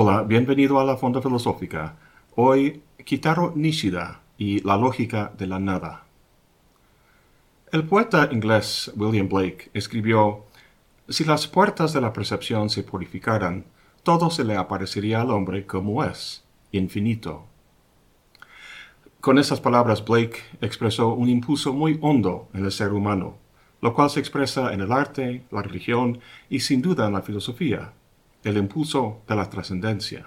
Hola, bienvenido a la Fonda Filosófica. Hoy, Kitaro Nishida y la lógica de la nada. El poeta inglés William Blake escribió, Si las puertas de la percepción se purificaran, todo se le aparecería al hombre como es, infinito. Con esas palabras Blake expresó un impulso muy hondo en el ser humano, lo cual se expresa en el arte, la religión y sin duda en la filosofía, el impulso de la trascendencia.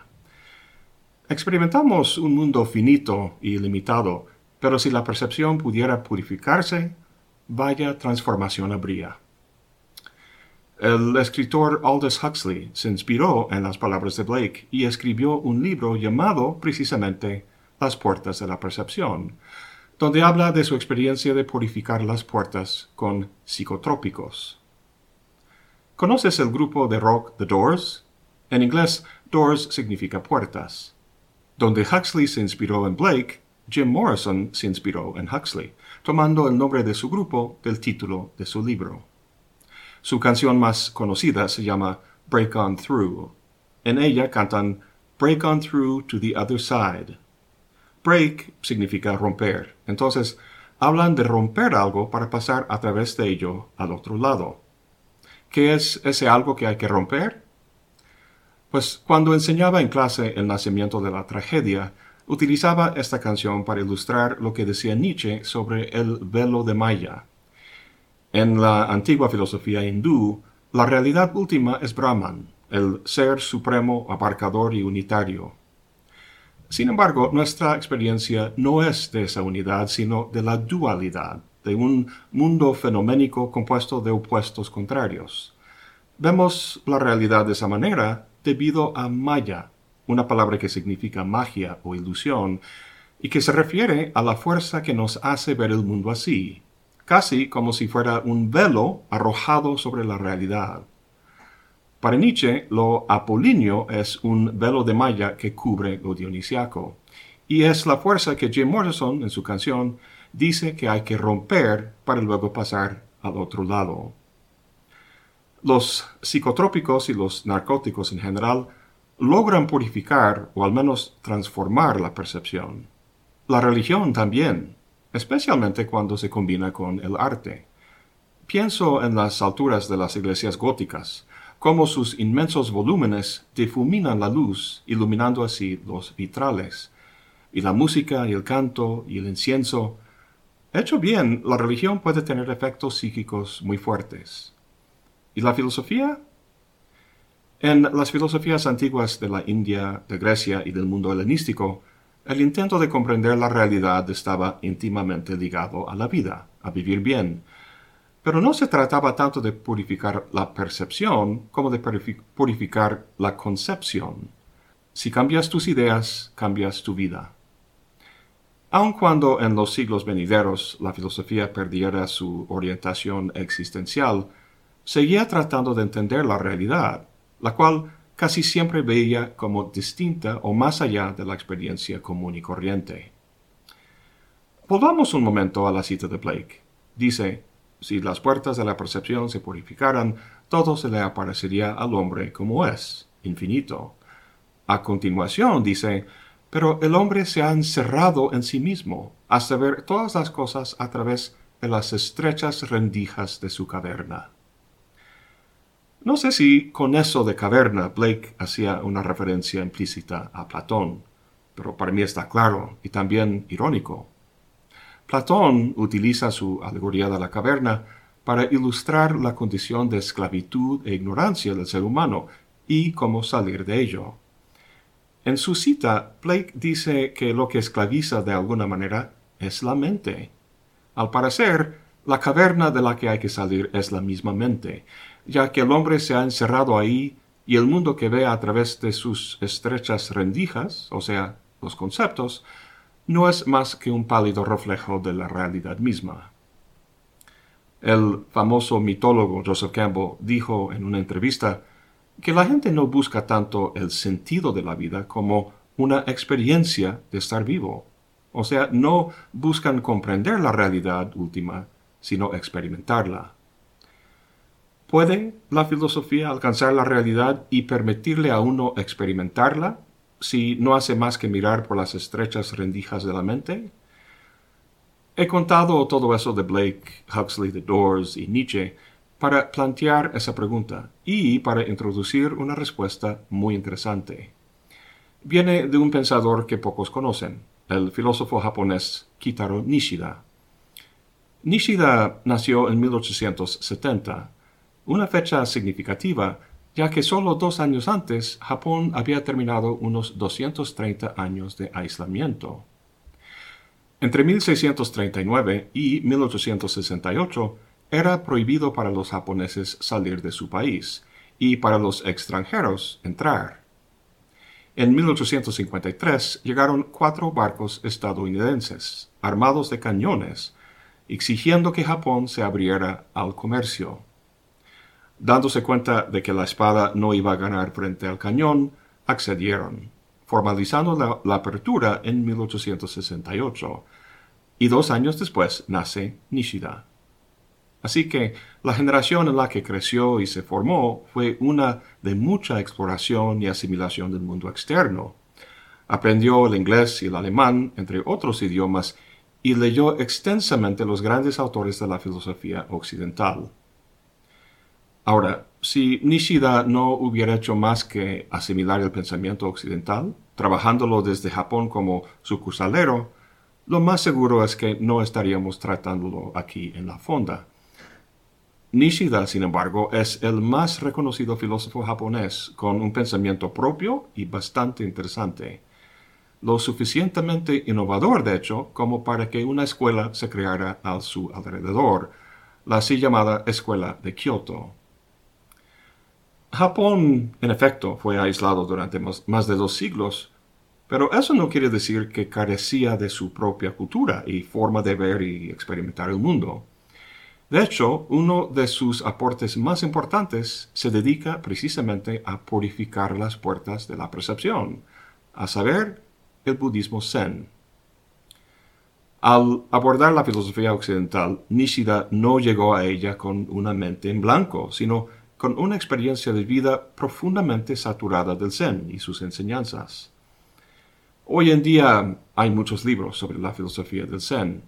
Experimentamos un mundo finito y limitado, pero si la percepción pudiera purificarse, vaya transformación habría. El escritor Aldous Huxley se inspiró en las palabras de Blake y escribió un libro llamado precisamente Las puertas de la percepción, donde habla de su experiencia de purificar las puertas con psicotrópicos. ¿Conoces el grupo de rock The Doors? En inglés, Doors significa puertas. Donde Huxley se inspiró en Blake, Jim Morrison se inspiró en Huxley, tomando el nombre de su grupo del título de su libro. Su canción más conocida se llama Break On Through. En ella cantan Break On Through to the Other Side. Break significa romper. Entonces, hablan de romper algo para pasar a través de ello al otro lado. ¿Qué es ese algo que hay que romper? Pues cuando enseñaba en clase el nacimiento de la tragedia, utilizaba esta canción para ilustrar lo que decía Nietzsche sobre el velo de Maya. En la antigua filosofía hindú, la realidad última es Brahman, el ser supremo, abarcador y unitario. Sin embargo, nuestra experiencia no es de esa unidad, sino de la dualidad, de un mundo fenoménico compuesto de opuestos contrarios. Vemos la realidad de esa manera debido a Maya, una palabra que significa magia o ilusión, y que se refiere a la fuerza que nos hace ver el mundo así, casi como si fuera un velo arrojado sobre la realidad. Para Nietzsche, lo apolíneo es un velo de malla que cubre lo dionisiaco, y es la fuerza que Jim Morrison, en su canción, dice que hay que romper para luego pasar al otro lado. Los psicotrópicos y los narcóticos en general logran purificar o al menos transformar la percepción. La religión también, especialmente cuando se combina con el arte. Pienso en las alturas de las iglesias góticas, cómo sus inmensos volúmenes difuminan la luz, iluminando así los vitrales, y la música y el canto y el incienso. Hecho bien, la religión puede tener efectos psíquicos muy fuertes. ¿Y la filosofía? En las filosofías antiguas de la India, de Grecia y del mundo helenístico, el intento de comprender la realidad estaba íntimamente ligado a la vida, a vivir bien. Pero no se trataba tanto de purificar la percepción como de purificar la concepción. Si cambias tus ideas, cambias tu vida. Aun cuando en los siglos venideros la filosofía perdiera su orientación existencial, seguía tratando de entender la realidad la cual casi siempre veía como distinta o más allá de la experiencia común y corriente. Volvamos un momento a la cita de Blake. Dice, si las puertas de la percepción se purificaran, todo se le aparecería al hombre como es, infinito. A continuación dice, pero el hombre se ha encerrado en sí mismo, hasta ver todas las cosas a través de las estrechas rendijas de su caverna. No sé si con eso de caverna Blake hacía una referencia implícita a Platón, pero para mí está claro y también irónico. Platón utiliza su alegoría de la caverna para ilustrar la condición de esclavitud e ignorancia del ser humano y cómo salir de ello. En su cita, Blake dice que lo que esclaviza de alguna manera es la mente. Al parecer, la caverna de la que hay que salir es la misma mente, ya que el hombre se ha encerrado ahí y el mundo que ve a través de sus estrechas rendijas, o sea, los conceptos, no es más que un pálido reflejo de la realidad misma. El famoso mitólogo Joseph Campbell dijo en una entrevista que la gente no busca tanto el sentido de la vida como una experiencia de estar vivo. O sea, no buscan comprender la realidad última, sino experimentarla. ¿Puede la filosofía alcanzar la realidad y permitirle a uno experimentarla si no hace más que mirar por las estrechas rendijas de la mente? He contado todo eso de Blake, Huxley, The Doors y Nietzsche para plantear esa pregunta y para introducir una respuesta muy interesante. Viene de un pensador que pocos conocen, el filósofo japonés Kitaro Nishida. Nishida nació en 1870, una fecha significativa ya que solo dos años antes Japón había terminado unos 230 años de aislamiento. Entre 1639 y 1868 era prohibido para los japoneses salir de su país y para los extranjeros entrar. En 1853 llegaron cuatro barcos estadounidenses, armados de cañones, exigiendo que Japón se abriera al comercio. Dándose cuenta de que la espada no iba a ganar frente al cañón, accedieron formalizando la, apertura en 1868, y dos años después nace Nishida. Así que la generación en la que creció y se formó fue una de mucha exploración y asimilación del mundo externo. Aprendió el inglés y el alemán, entre otros idiomas, y leyó extensamente los grandes autores de la filosofía occidental. Ahora, si Nishida no hubiera hecho más que asimilar el pensamiento occidental, trabajándolo desde Japón como sucursalero, lo más seguro es que no estaríamos tratándolo aquí en la fonda. Nishida, sin embargo, es el más reconocido filósofo japonés con un pensamiento propio y bastante interesante. Lo suficientemente innovador, de hecho, como para que una escuela se creara a su alrededor, la así llamada Escuela de Kyoto. Japón, en efecto, fue aislado durante más de dos siglos, pero eso no quiere decir que carecía de su propia cultura y forma de ver y experimentar el mundo. De hecho, uno de sus aportes más importantes se dedica precisamente a purificar las puertas de la percepción, a saber, el budismo zen. Al abordar la filosofía occidental, Nishida no llegó a ella con una mente en blanco, sino con una experiencia de vida profundamente saturada del Zen y sus enseñanzas. Hoy en día hay muchos libros sobre la filosofía del Zen,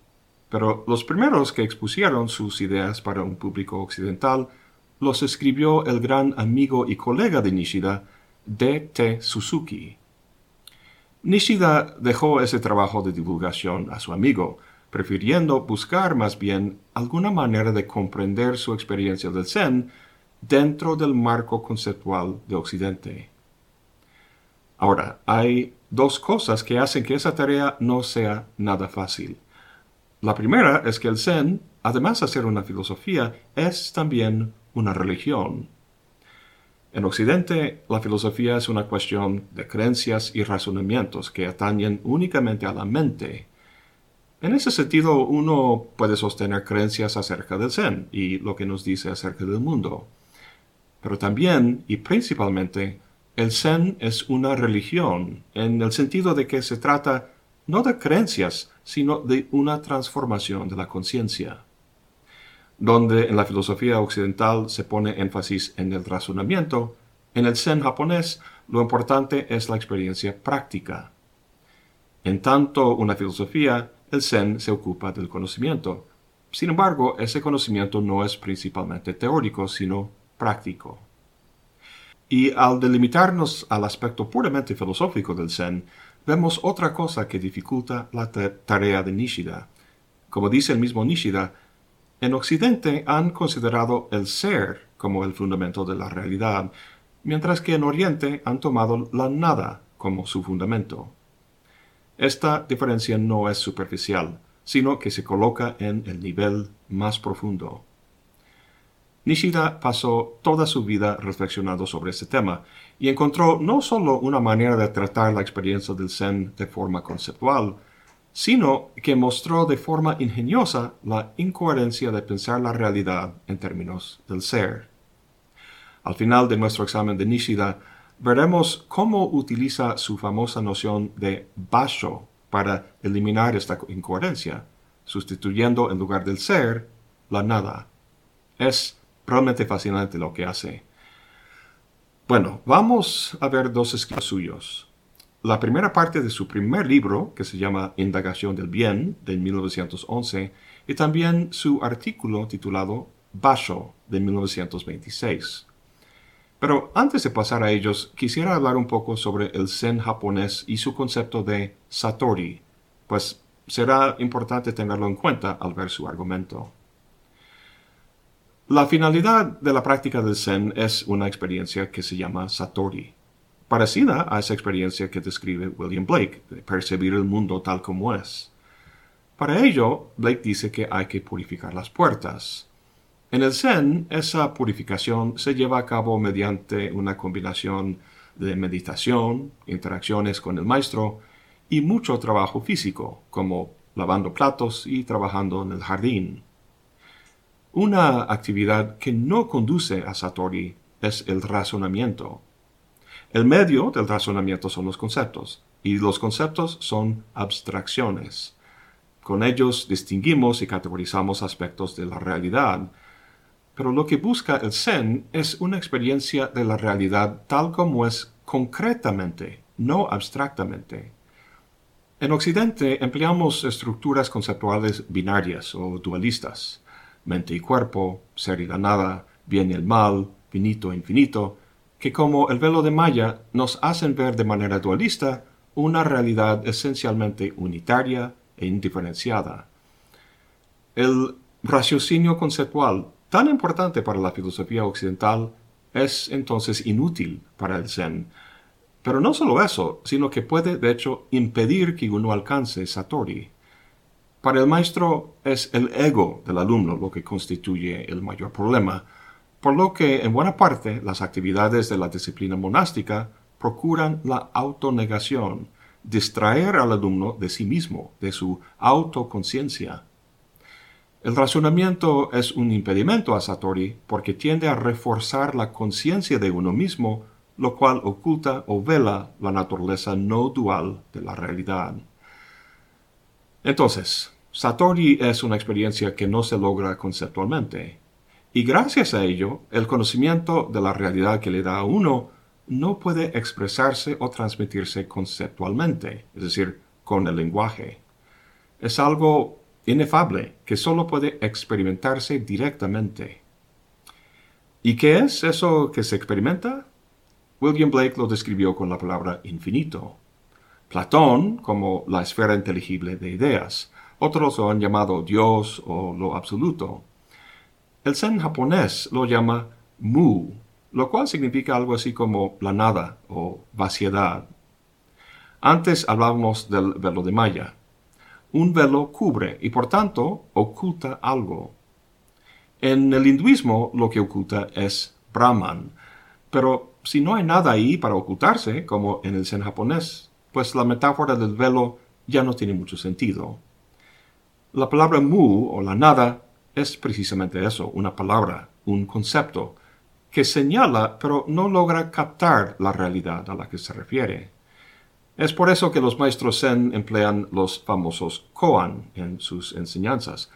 pero los primeros que expusieron sus ideas para un público occidental los escribió el gran amigo y colega de Nishida, D.T. Suzuki. Nishida dejó ese trabajo de divulgación a su amigo, prefiriendo buscar más bien alguna manera de comprender su experiencia del Zen dentro del marco conceptual de Occidente. Ahora, hay dos cosas que hacen que esa tarea no sea nada fácil. La primera es que el Zen, además de ser una filosofía, es también una religión. En Occidente, la filosofía es una cuestión de creencias y razonamientos que atañen únicamente a la mente. En ese sentido, uno puede sostener creencias acerca del Zen y lo que nos dice acerca del mundo. Pero también y principalmente el Zen es una religión en el sentido de que se trata no de creencias, sino de una transformación de la conciencia. Donde en la filosofía occidental se pone énfasis en el razonamiento, en el Zen japonés lo importante es la experiencia práctica. En tanto una filosofía, el Zen se ocupa del conocimiento. Sin embargo, ese conocimiento no es principalmente teórico, sino práctico. Y al delimitarnos al aspecto puramente filosófico del Zen, vemos otra cosa que dificulta la tarea de Nishida. Como dice el mismo Nishida, en Occidente han considerado el ser como el fundamento de la realidad, mientras que en Oriente han tomado la nada como su fundamento. Esta diferencia no es superficial, sino que se coloca en el nivel más profundo. Nishida pasó toda su vida reflexionando sobre este tema y encontró no solo una manera de tratar la experiencia del Zen de forma conceptual, sino que mostró de forma ingeniosa la incoherencia de pensar la realidad en términos del ser. Al final de nuestro examen de Nishida, veremos cómo utiliza su famosa noción de basho para eliminar esta incoherencia, sustituyendo en lugar del ser la nada. Es realmente fascinante lo que hace. Bueno, vamos a ver dos escritos suyos. La primera parte de su primer libro, que se llama Indagación del Bien, de 1911, y también su artículo titulado Basho, de 1926. Pero antes de pasar a ellos, quisiera hablar un poco sobre el Zen japonés y su concepto de Satori, pues será importante tenerlo en cuenta al ver su argumento. La finalidad de la práctica del Zen es una experiencia que se llama Satori, parecida a esa experiencia que describe William Blake, de percibir el mundo tal como es. Para ello, Blake dice que hay que purificar las puertas. En el Zen, esa purificación se lleva a cabo mediante una combinación de meditación, interacciones con el maestro y mucho trabajo físico, como lavando platos y trabajando en el jardín. Una actividad que no conduce a Satori es el razonamiento. El medio del razonamiento son los conceptos, y los conceptos son abstracciones. Con ellos distinguimos y categorizamos aspectos de la realidad, pero lo que busca el Zen es una experiencia de la realidad tal como es concretamente, no abstractamente. En Occidente empleamos estructuras conceptuales binarias o dualistas mente y cuerpo, ser y la nada, bien y el mal, finito e infinito, que como el velo de Maya nos hacen ver de manera dualista una realidad esencialmente unitaria e indiferenciada. El raciocinio conceptual, tan importante para la filosofía occidental, es entonces inútil para el Zen. Pero no solo eso, sino que puede de hecho impedir que uno alcance Satori. Para el maestro es el ego del alumno lo que constituye el mayor problema, por lo que en buena parte las actividades de la disciplina monástica procuran la autonegación, distraer al alumno de sí mismo, de su autoconciencia. El razonamiento es un impedimento a Satori porque tiende a reforzar la conciencia de uno mismo, lo cual oculta o vela la naturaleza no dual de la realidad. Entonces, Satori es una experiencia que no se logra conceptualmente. Y gracias a ello, el conocimiento de la realidad que le da a uno no puede expresarse o transmitirse conceptualmente, es decir, con el lenguaje. Es algo inefable que solo puede experimentarse directamente. ¿Y qué es eso que se experimenta? William Blake lo describió con la palabra infinito. Platón como la esfera inteligible de ideas, otros lo han llamado Dios o lo absoluto. El Zen japonés lo llama Mu, lo cual significa algo así como la nada o vaciedad. Antes hablábamos del velo de Maya. Un velo cubre y por tanto oculta algo. En el hinduismo lo que oculta es Brahman, pero si no hay nada ahí para ocultarse, como en el Zen japonés, pues la metáfora del velo ya no tiene mucho sentido. La palabra mu o la nada es precisamente eso, una palabra, un concepto, que señala pero no logra captar la realidad a la que se refiere. Es por eso que los maestros Zen emplean los famosos koan en sus enseñanzas,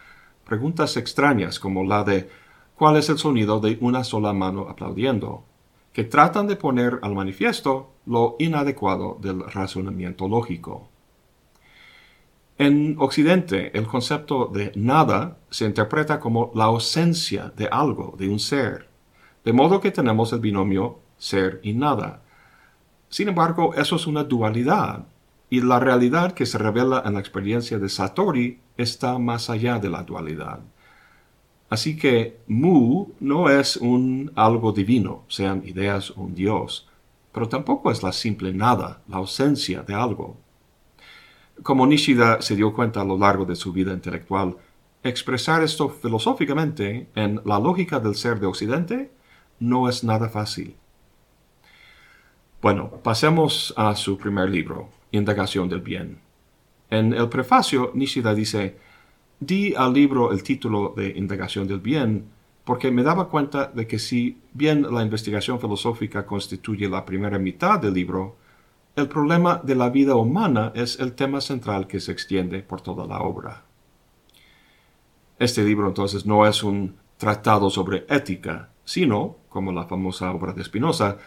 preguntas extrañas como la de ¿cuál es el sonido de una sola mano aplaudiendo? que tratan de poner al manifiesto lo inadecuado del razonamiento lógico. En Occidente, el concepto de nada se interpreta como la ausencia de algo, de un ser, de modo que tenemos el binomio ser y nada. Sin embargo, eso es una dualidad, y la realidad que se revela en la experiencia de Satori está más allá de la dualidad. Así que Mu no es un algo divino, sean ideas o un Dios, pero tampoco es la simple nada, la ausencia de algo. Como Nishida se dio cuenta a lo largo de su vida intelectual, expresar esto filosóficamente en la lógica del ser de Occidente no es nada fácil. Bueno, pasemos a su primer libro, Indagación del Bien. En el prefacio, Nishida dice, di al libro el título de Indagación del Bien porque me daba cuenta de que si bien la investigación filosófica constituye la primera mitad del libro, el problema de la vida humana es el tema central que se extiende por toda la obra. Este libro entonces no es un tratado sobre ética, sino, como la famosa obra de Spinoza,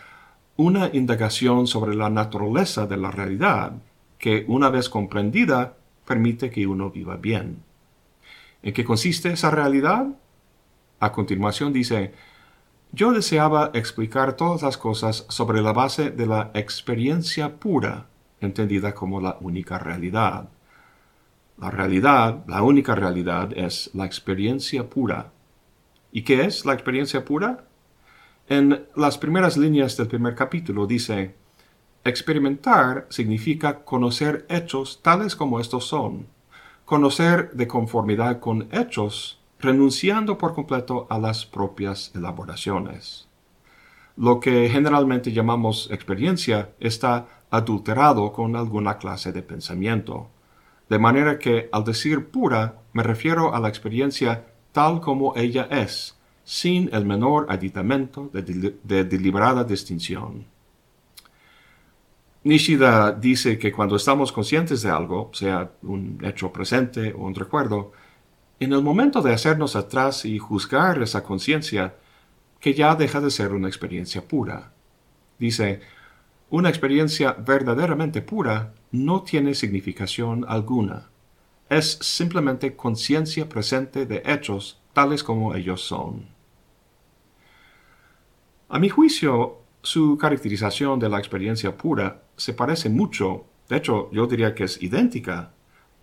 una indagación sobre la naturaleza de la realidad que, una vez comprendida, permite que uno viva bien. ¿En qué consiste esa realidad? A continuación dice, yo deseaba explicar todas las cosas sobre la base de la experiencia pura, entendida como la única realidad. La realidad, la única realidad es la experiencia pura. ¿Y qué es la experiencia pura? En las primeras líneas del primer capítulo dice, experimentar significa conocer hechos tales como estos son, conocer de conformidad con hechos renunciando por completo a las propias elaboraciones. Lo que generalmente llamamos experiencia está adulterado con alguna clase de pensamiento, de manera que al decir pura me refiero a la experiencia tal como ella es, sin el menor aditamento de, de deliberada distinción. Nishida dice que cuando estamos conscientes de algo, sea un hecho presente o un recuerdo, en el momento de hacernos atrás y juzgar esa conciencia, que ya deja de ser una experiencia pura. Dice, una experiencia verdaderamente pura no tiene significación alguna. Es simplemente conciencia presente de hechos tales como ellos son. A mi juicio, su caracterización de la experiencia pura se parece mucho, de hecho yo diría que es idéntica,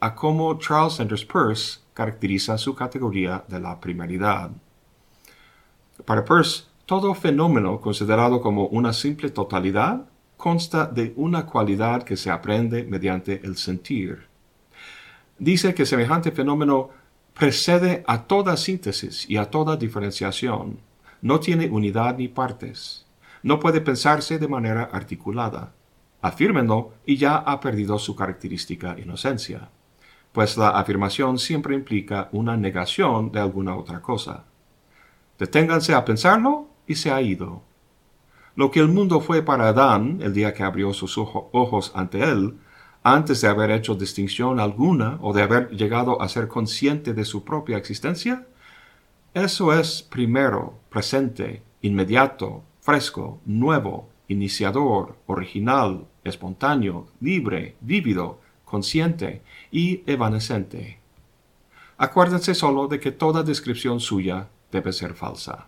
a cómo Charles Sanders Peirce caracteriza su categoría de la primaridad. Para Peirce, todo fenómeno considerado como una simple totalidad consta de una cualidad que se aprende mediante el sentir. Dice que semejante fenómeno precede a toda síntesis y a toda diferenciación. No tiene unidad ni partes. No puede pensarse de manera articulada. Afírmenlo y ya ha perdido su característica inocencia pues la afirmación siempre implica una negación de alguna otra cosa. Deténganse a pensarlo y se ha ido. Lo que el mundo fue para Adán el día que abrió sus ojos ante él, antes de haber hecho distinción alguna o de haber llegado a ser consciente de su propia existencia, eso es primero, presente, inmediato, fresco, nuevo, iniciador, original, espontáneo, libre, vívido, consciente y evanescente. Acuérdense solo de que toda descripción suya debe ser falsa.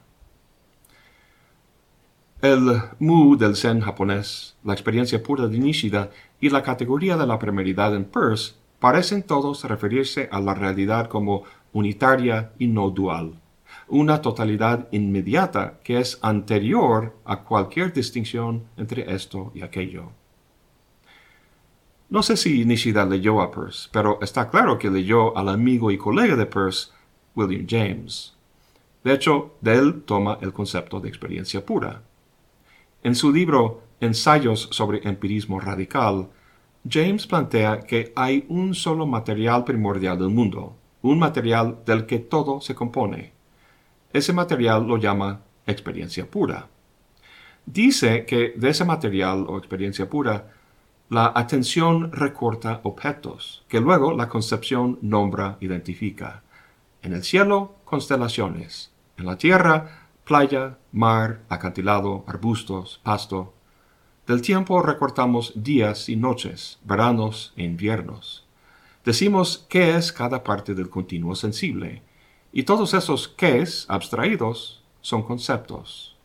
El Mu del Zen japonés, la experiencia pura de Nishida y la categoría de la primeridad en Peirce parecen todos referirse a la realidad como unitaria y no dual, una totalidad inmediata que es anterior a cualquier distinción entre esto y aquello. No sé si Nishida leyó a Peirce, pero está claro que leyó al amigo y colega de Peirce, William James. De hecho, de él toma el concepto de experiencia pura. En su libro Ensayos sobre empirismo radical, James plantea que hay un solo material primordial del mundo, un material del que todo se compone. Ese material lo llama experiencia pura. Dice que de ese material o experiencia pura la atención recorta objetos, que luego la concepción nombra, identifica. En el cielo, constelaciones. En la tierra, playa, mar, acantilado, arbustos, pasto. Del tiempo recortamos días y noches, veranos e inviernos. Decimos qué es cada parte del continuo sensible, y todos esos qués abstraídos son conceptos.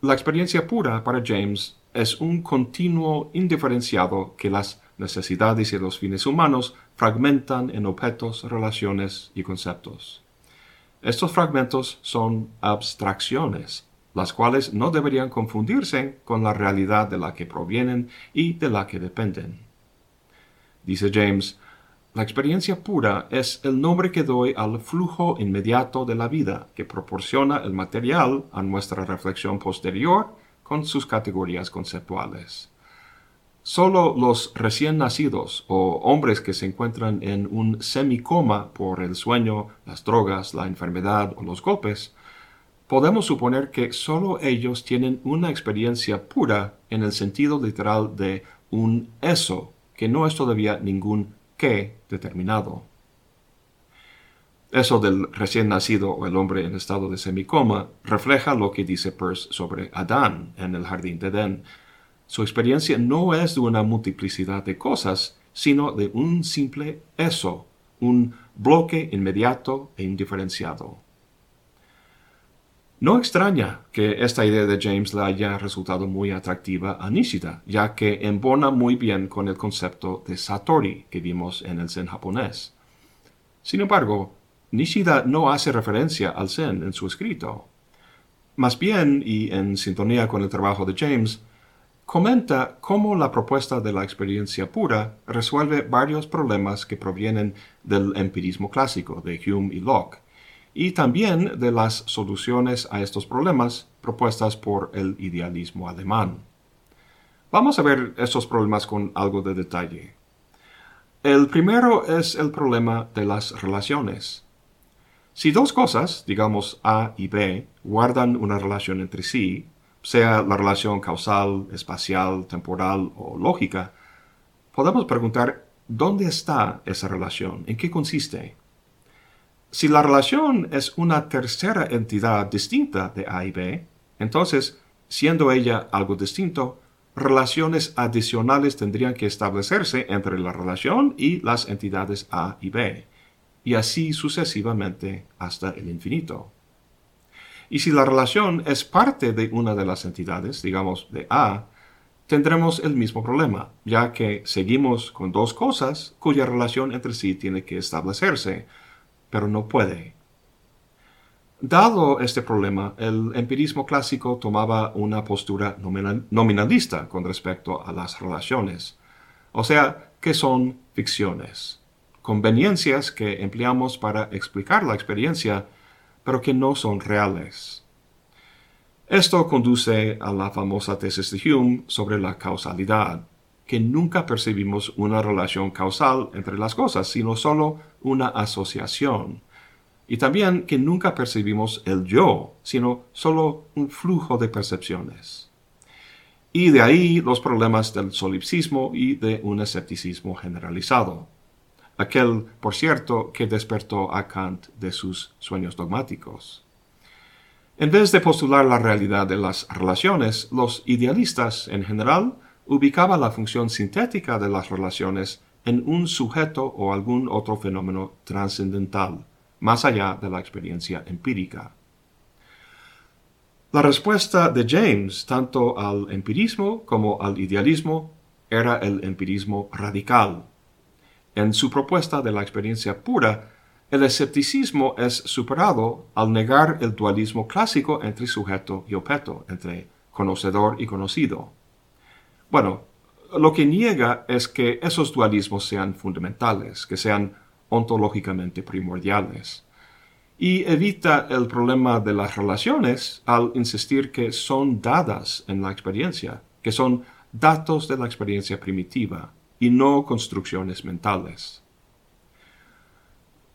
La experiencia pura para James es un continuo indiferenciado que las necesidades y los fines humanos fragmentan en objetos, relaciones y conceptos. Estos fragmentos son abstracciones, las cuales no deberían confundirse con la realidad de la que provienen y de la que dependen. Dice James, la experiencia pura es el nombre que doy al flujo inmediato de la vida que proporciona el material a nuestra reflexión posterior con sus categorías conceptuales. Solo los recién nacidos o hombres que se encuentran en un semicoma por el sueño, las drogas, la enfermedad o los golpes, podemos suponer que solo ellos tienen una experiencia pura en el sentido literal de un eso, que no es todavía ningún qué determinado. Eso del recién nacido o el hombre en estado de semicoma refleja lo que dice Peirce sobre Adán en el jardín de Edén. Su experiencia no es de una multiplicidad de cosas, sino de un simple eso, un bloque inmediato e indiferenciado. No extraña que esta idea de James le haya resultado muy atractiva a Nishida, ya que embona muy bien con el concepto de Satori que vimos en el Zen japonés. Sin embargo, Nishida no hace referencia al Zen en su escrito. Más bien, y en sintonía con el trabajo de James, comenta cómo la propuesta de la experiencia pura resuelve varios problemas que provienen del empirismo clásico de Hume y Locke, y también de las soluciones a estos problemas propuestas por el idealismo alemán. Vamos a ver estos problemas con algo de detalle. El primero es el problema de las relaciones. Si dos cosas, digamos A y B, guardan una relación entre sí, sea la relación causal, espacial, temporal o lógica, podemos preguntar ¿dónde está esa relación? ¿En qué consiste? Si la relación es una tercera entidad distinta de A y B, entonces, siendo ella algo distinto, relaciones adicionales tendrían que establecerse entre la relación y las entidades A y B, y así sucesivamente hasta el infinito. Y si la relación es parte de una de las entidades, digamos de A, tendremos el mismo problema, ya que seguimos con dos cosas cuya relación entre sí tiene que establecerse, pero no puede. Dado este problema, el empirismo clásico tomaba una postura nominalista con respecto a las relaciones, o sea, que son ficciones, conveniencias que empleamos para explicar la experiencia, pero que no son reales. Esto conduce a la famosa tesis de Hume sobre la causalidad, que nunca percibimos una relación causal entre las cosas, sino solo una asociación. Y también que nunca percibimos el yo, sino solo un flujo de percepciones. Y de ahí los problemas del solipsismo y de un escepticismo generalizado. Aquel, por cierto, que despertó a Kant de sus sueños dogmáticos. En vez de postular la realidad de las relaciones, los idealistas en general ubicaba la función sintética de las relaciones en un sujeto o algún otro fenómeno trascendental, más allá de la experiencia empírica. La respuesta de James tanto al empirismo como al idealismo era el empirismo radical. En su propuesta de la experiencia pura, el escepticismo es superado al negar el dualismo clásico entre sujeto y objeto, entre conocedor y conocido. Bueno, lo que niega es que esos dualismos sean fundamentales, que sean ontológicamente primordiales. Y evita el problema de las relaciones al insistir que son dadas en la experiencia, que son datos de la experiencia primitiva y no construcciones mentales.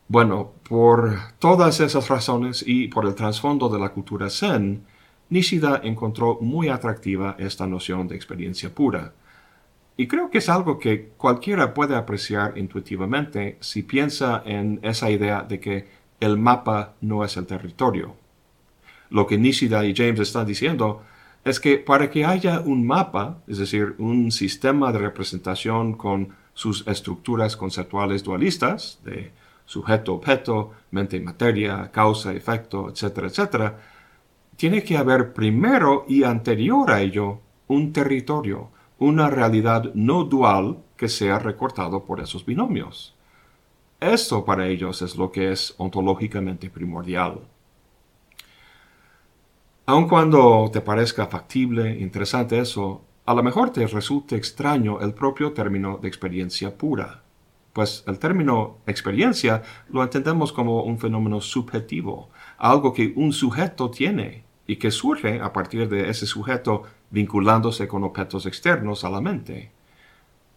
Bueno, por todas esas razones y por el trasfondo de la cultura zen, Nishida encontró muy atractiva esta noción de experiencia pura. Y creo que es algo que cualquiera puede apreciar intuitivamente si piensa en esa idea de que el mapa no es el territorio. Lo que Nishida y James están diciendo es que para que haya un mapa, es decir, un sistema de representación con sus estructuras conceptuales dualistas, de sujeto, objeto, mente materia, causa, efecto, etcétera, etcétera, tiene que haber primero y anterior a ello un territorio, una realidad no dual que sea recortado por esos binomios. Esto para ellos es lo que es ontológicamente primordial. Aun cuando te parezca factible, interesante eso, a lo mejor te resulte extraño el propio término de experiencia pura, pues el término experiencia lo entendemos como un fenómeno subjetivo, algo que un sujeto tiene y que surge a partir de ese sujeto vinculándose con objetos externos a la mente.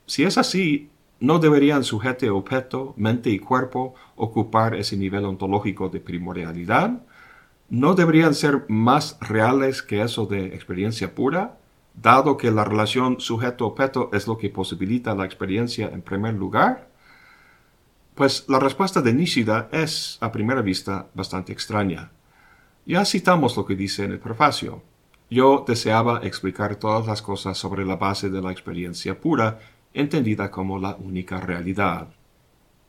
Si es así, ¿no deberían sujeto, objeto, mente y cuerpo ocupar ese nivel ontológico de primordialidad? ¿No deberían ser más reales que eso de experiencia pura, dado que la relación sujeto-objeto es lo que posibilita la experiencia en primer lugar? Pues la respuesta de Nishida es, a primera vista, bastante extraña. Ya citamos lo que dice en el prefacio. Yo deseaba explicar todas las cosas sobre la base de la experiencia pura, entendida como la única realidad.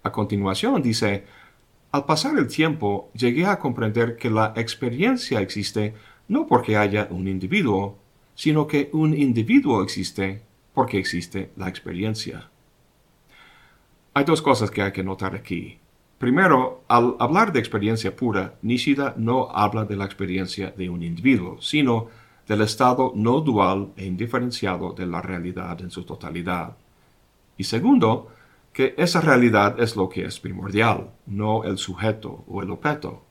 A continuación dice, al pasar el tiempo llegué a comprender que la experiencia existe no porque haya un individuo, sino que un individuo existe porque existe la experiencia. Hay dos cosas que hay que notar aquí. Primero, al hablar de experiencia pura, Nishida no habla de la experiencia de un individuo, sino del estado no dual e indiferenciado de la realidad en su totalidad. Y segundo, que esa realidad es lo que es primordial, no el sujeto o el objeto.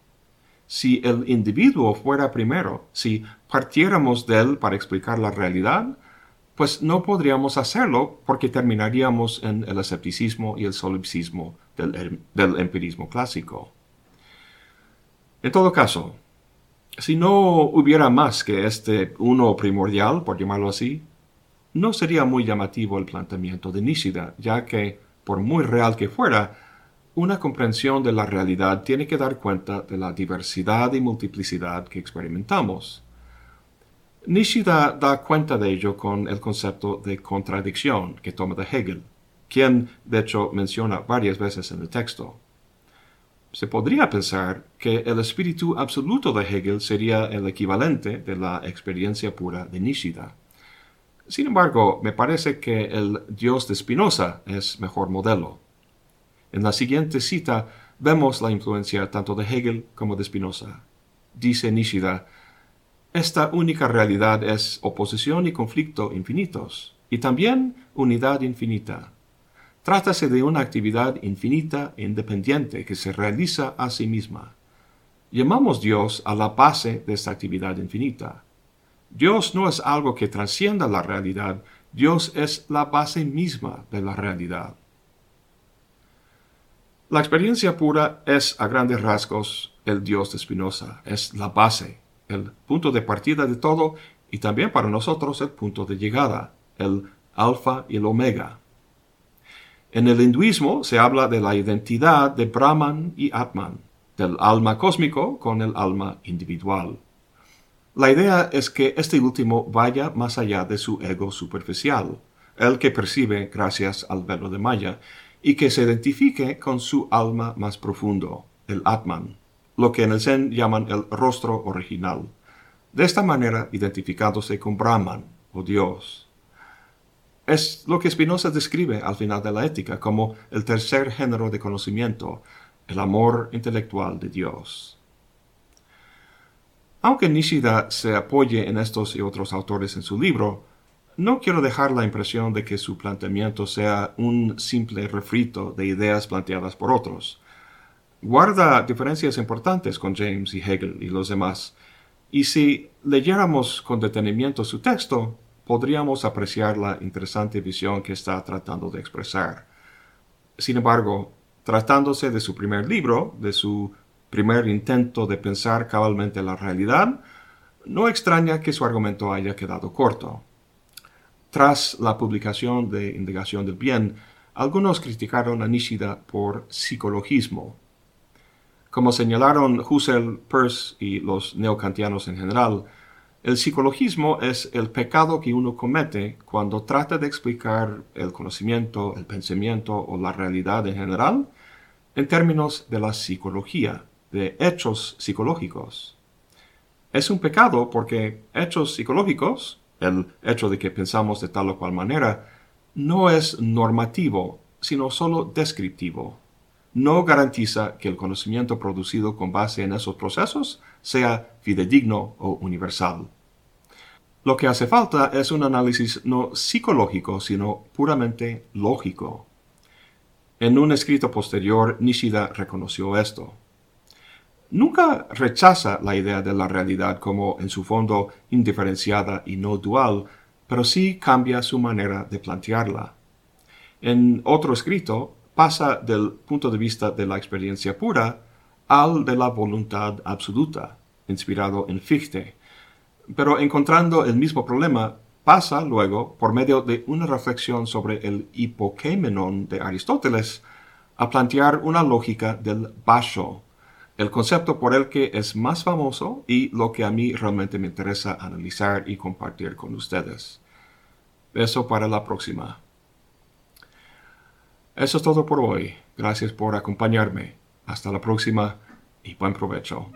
Si el individuo fuera primero, si partiéramos de él para explicar la realidad, pues no podríamos hacerlo porque terminaríamos en el escepticismo y el solipsismo del, em, empirismo clásico. En todo caso, si no hubiera más que este uno primordial, por llamarlo así, no sería muy llamativo el planteamiento de Nishida, ya que, por muy real que fuera, una comprensión de la realidad tiene que dar cuenta de la diversidad y multiplicidad que experimentamos. Nishida da cuenta de ello con el concepto de contradicción que toma de Hegel, quien de hecho menciona varias veces en el texto. Se podría pensar que el espíritu absoluto de Hegel sería el equivalente de la experiencia pura de Nishida. Sin embargo, me parece que el Dios de Spinoza es mejor modelo. En la siguiente cita vemos la influencia tanto de Hegel como de Spinoza. Dice Nishida, esta única realidad es oposición y conflicto infinitos, y también unidad infinita. Trátase de una actividad infinita e independiente que se realiza a sí misma. Llamamos Dios a la base de esta actividad infinita. Dios no es algo que trascienda la realidad, Dios es la base misma de la realidad. La experiencia pura es a grandes rasgos el Dios de Spinoza, es la base, el punto de partida de todo y también para nosotros el punto de llegada, el alfa y el omega. En el hinduismo se habla de la identidad de Brahman y Atman, del alma cósmico con el alma individual. La idea es que este último vaya más allá de su ego superficial, el que percibe gracias al velo de Maya, y que se identifique con su alma más profundo, el Atman, lo que en el Zen llaman el rostro original, de esta manera identificándose con Brahman o Dios. Es lo que Spinoza describe al final de la ética como el tercer género de conocimiento, el amor intelectual de Dios. Aunque Nishida se apoye en estos y otros autores en su libro, no quiero dejar la impresión de que su planteamiento sea un simple refrito de ideas planteadas por otros. Guarda diferencias importantes con James y Hegel y los demás, y si leyéramos con detenimiento su texto, podríamos apreciar la interesante visión que está tratando de expresar. Sin embargo, tratándose de su primer libro, de su primer intento de pensar cabalmente la realidad, no extraña que su argumento haya quedado corto. Tras la publicación de Indagación del Bien, algunos criticaron a Nishida por psicologismo. Como señalaron Husserl, Peirce y los neocantianos en general, el psicologismo es el pecado que uno comete cuando trata de explicar el conocimiento, el pensamiento o la realidad en general en términos de la psicología, de hechos psicológicos. Es un pecado porque hechos psicológicos, el hecho de que pensamos de tal o cual manera, no es normativo, sino solo descriptivo. No garantiza que el conocimiento producido con base en esos procesos sea fidedigno o universal. Lo que hace falta es un análisis no psicológico, sino puramente lógico. En un escrito posterior, Nishida reconoció esto nunca rechaza la idea de la realidad como en su fondo indiferenciada y no dual, pero sí cambia su manera de plantearla. En otro escrito, pasa del punto de vista de la experiencia pura al de la voluntad absoluta, inspirado en Fichte. Pero encontrando el mismo problema, pasa luego, por medio de una reflexión sobre el hipokémenon de Aristóteles, a plantear una lógica del basho, el concepto por el que es más famoso y lo que a mí realmente me interesa analizar y compartir con ustedes. Eso para la próxima. Eso es todo por hoy. Gracias por acompañarme. Hasta la próxima y buen provecho.